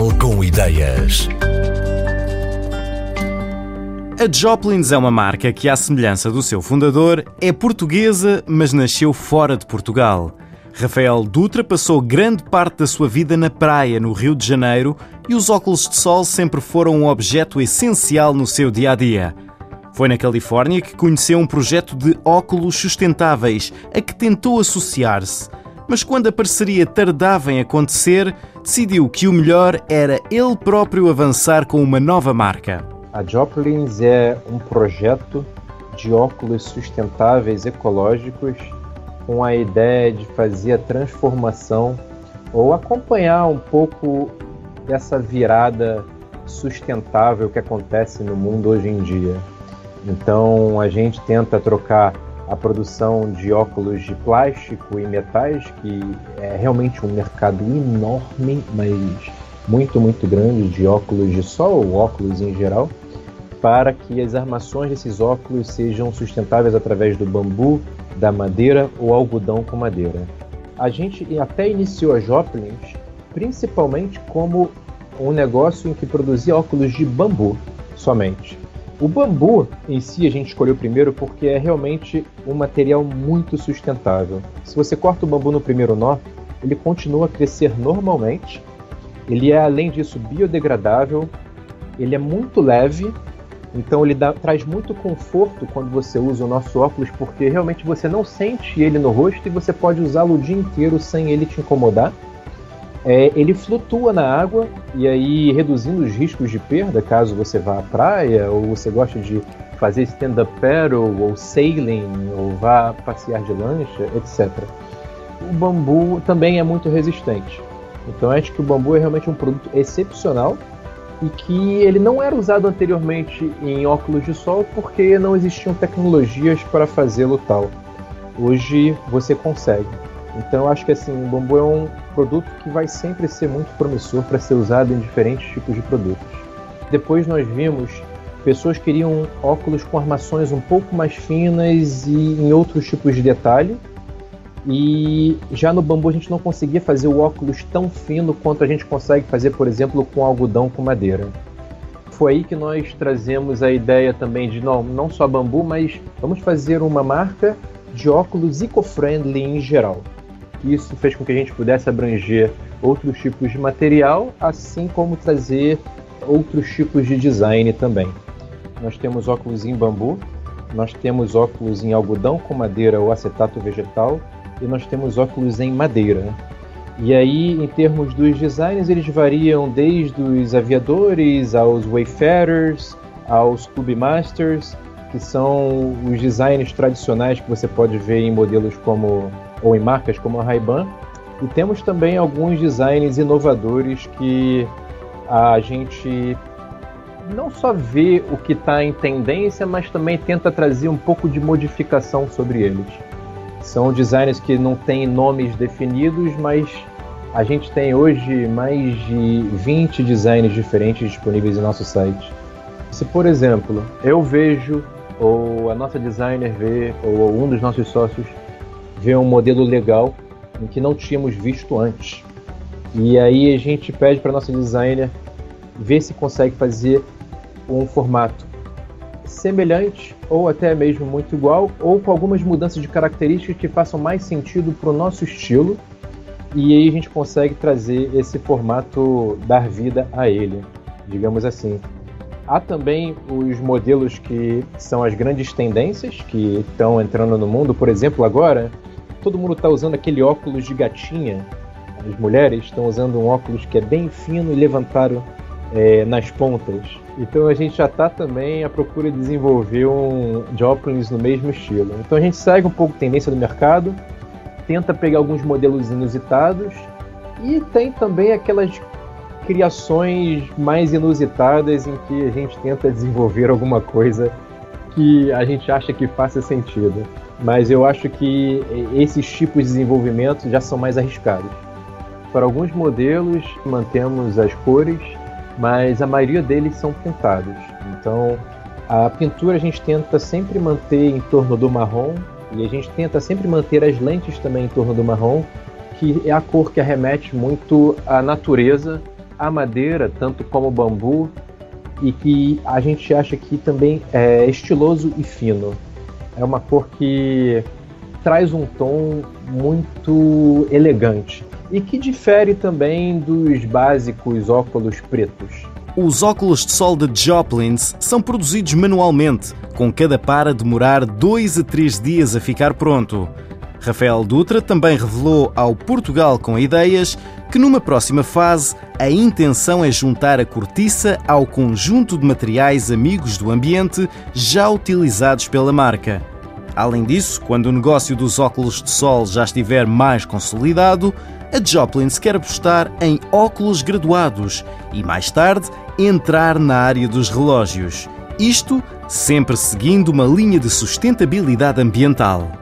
Jornal com Ideias. A Joplins é uma marca que, à semelhança do seu fundador, é portuguesa, mas nasceu fora de Portugal. Rafael Dutra passou grande parte da sua vida na praia, no Rio de Janeiro, e os óculos de sol sempre foram um objeto essencial no seu dia a dia. Foi na Califórnia que conheceu um projeto de óculos sustentáveis a que tentou associar-se. Mas quando a parceria tardava em acontecer, decidiu que o melhor era ele próprio avançar com uma nova marca. A Joplins é um projeto de óculos sustentáveis ecológicos com a ideia de fazer a transformação ou acompanhar um pouco dessa virada sustentável que acontece no mundo hoje em dia. Então a gente tenta trocar a produção de óculos de plástico e metais, que é realmente um mercado enorme, mas muito, muito grande de óculos de sol, óculos em geral, para que as armações desses óculos sejam sustentáveis através do bambu, da madeira ou algodão com madeira. A gente até iniciou a Joplins principalmente como um negócio em que produzia óculos de bambu somente. O bambu em si a gente escolheu primeiro porque é realmente um material muito sustentável. Se você corta o bambu no primeiro nó, ele continua a crescer normalmente. Ele é além disso biodegradável, ele é muito leve então ele dá, traz muito conforto quando você usa o nosso óculos, porque realmente você não sente ele no rosto e você pode usá-lo o dia inteiro sem ele te incomodar. É, ele flutua na água e aí reduzindo os riscos de perda caso você vá à praia ou você goste de fazer stand-up paddle ou sailing ou vá passear de lancha, etc. O bambu também é muito resistente. Então acho que o bambu é realmente um produto excepcional e que ele não era usado anteriormente em óculos de sol porque não existiam tecnologias para fazê-lo tal. Hoje você consegue. Então eu acho que assim, o bambu é um produto que vai sempre ser muito promissor para ser usado em diferentes tipos de produtos. Depois nós vimos pessoas que queriam óculos com armações um pouco mais finas e em outros tipos de detalhe e já no bambu a gente não conseguia fazer o óculos tão fino quanto a gente consegue fazer, por exemplo, com algodão com madeira. Foi aí que nós trazemos a ideia também de não, não só bambu, mas vamos fazer uma marca de óculos eco-friendly em geral. Isso fez com que a gente pudesse abranger outros tipos de material, assim como trazer outros tipos de design também. Nós temos óculos em bambu, nós temos óculos em algodão com madeira ou acetato vegetal, e nós temos óculos em madeira. E aí, em termos dos designs, eles variam desde os aviadores aos wayfarers, aos clubmasters, que são os designs tradicionais que você pode ver em modelos como ou em marcas como a Ray-Ban. E temos também alguns designs inovadores que a gente não só vê o que está em tendência, mas também tenta trazer um pouco de modificação sobre eles. São designers que não têm nomes definidos, mas a gente tem hoje mais de 20 designs diferentes disponíveis em nosso site. Se, por exemplo, eu vejo, ou a nossa designer vê, ou um dos nossos sócios vê um modelo legal em que não tínhamos visto antes. E aí a gente pede para nossa designer ver se consegue fazer um formato semelhante ou até mesmo muito igual, ou com algumas mudanças de características que façam mais sentido para o nosso estilo, e aí a gente consegue trazer esse formato, dar vida a ele, digamos assim. Há também os modelos que são as grandes tendências que estão entrando no mundo, por exemplo, agora todo mundo está usando aquele óculos de gatinha. As mulheres estão usando um óculos que é bem fino e levantado é, nas pontas. Então a gente já está também à procura de desenvolver um Joplins no mesmo estilo. Então a gente segue um pouco a tendência do mercado, tenta pegar alguns modelos inusitados e tem também aquelas criações mais inusitadas em que a gente tenta desenvolver alguma coisa que a gente acha que faça sentido. Mas eu acho que esses tipos de desenvolvimento já são mais arriscados. Para alguns modelos, mantemos as cores, mas a maioria deles são pintados. Então, a pintura a gente tenta sempre manter em torno do marrom e a gente tenta sempre manter as lentes também em torno do marrom, que é a cor que arremete muito à natureza, a madeira, tanto como o bambu, e que a gente acha que também é estiloso e fino. É uma cor que traz um tom muito elegante e que difere também dos básicos óculos pretos. Os óculos de sol de Joplins são produzidos manualmente, com cada par a demorar dois a três dias a ficar pronto. Rafael Dutra também revelou ao Portugal com Ideias que numa próxima fase a intenção é juntar a cortiça ao conjunto de materiais amigos do ambiente já utilizados pela marca. Além disso, quando o negócio dos óculos de sol já estiver mais consolidado, a Joplin quer apostar em óculos graduados e mais tarde entrar na área dos relógios. Isto sempre seguindo uma linha de sustentabilidade ambiental.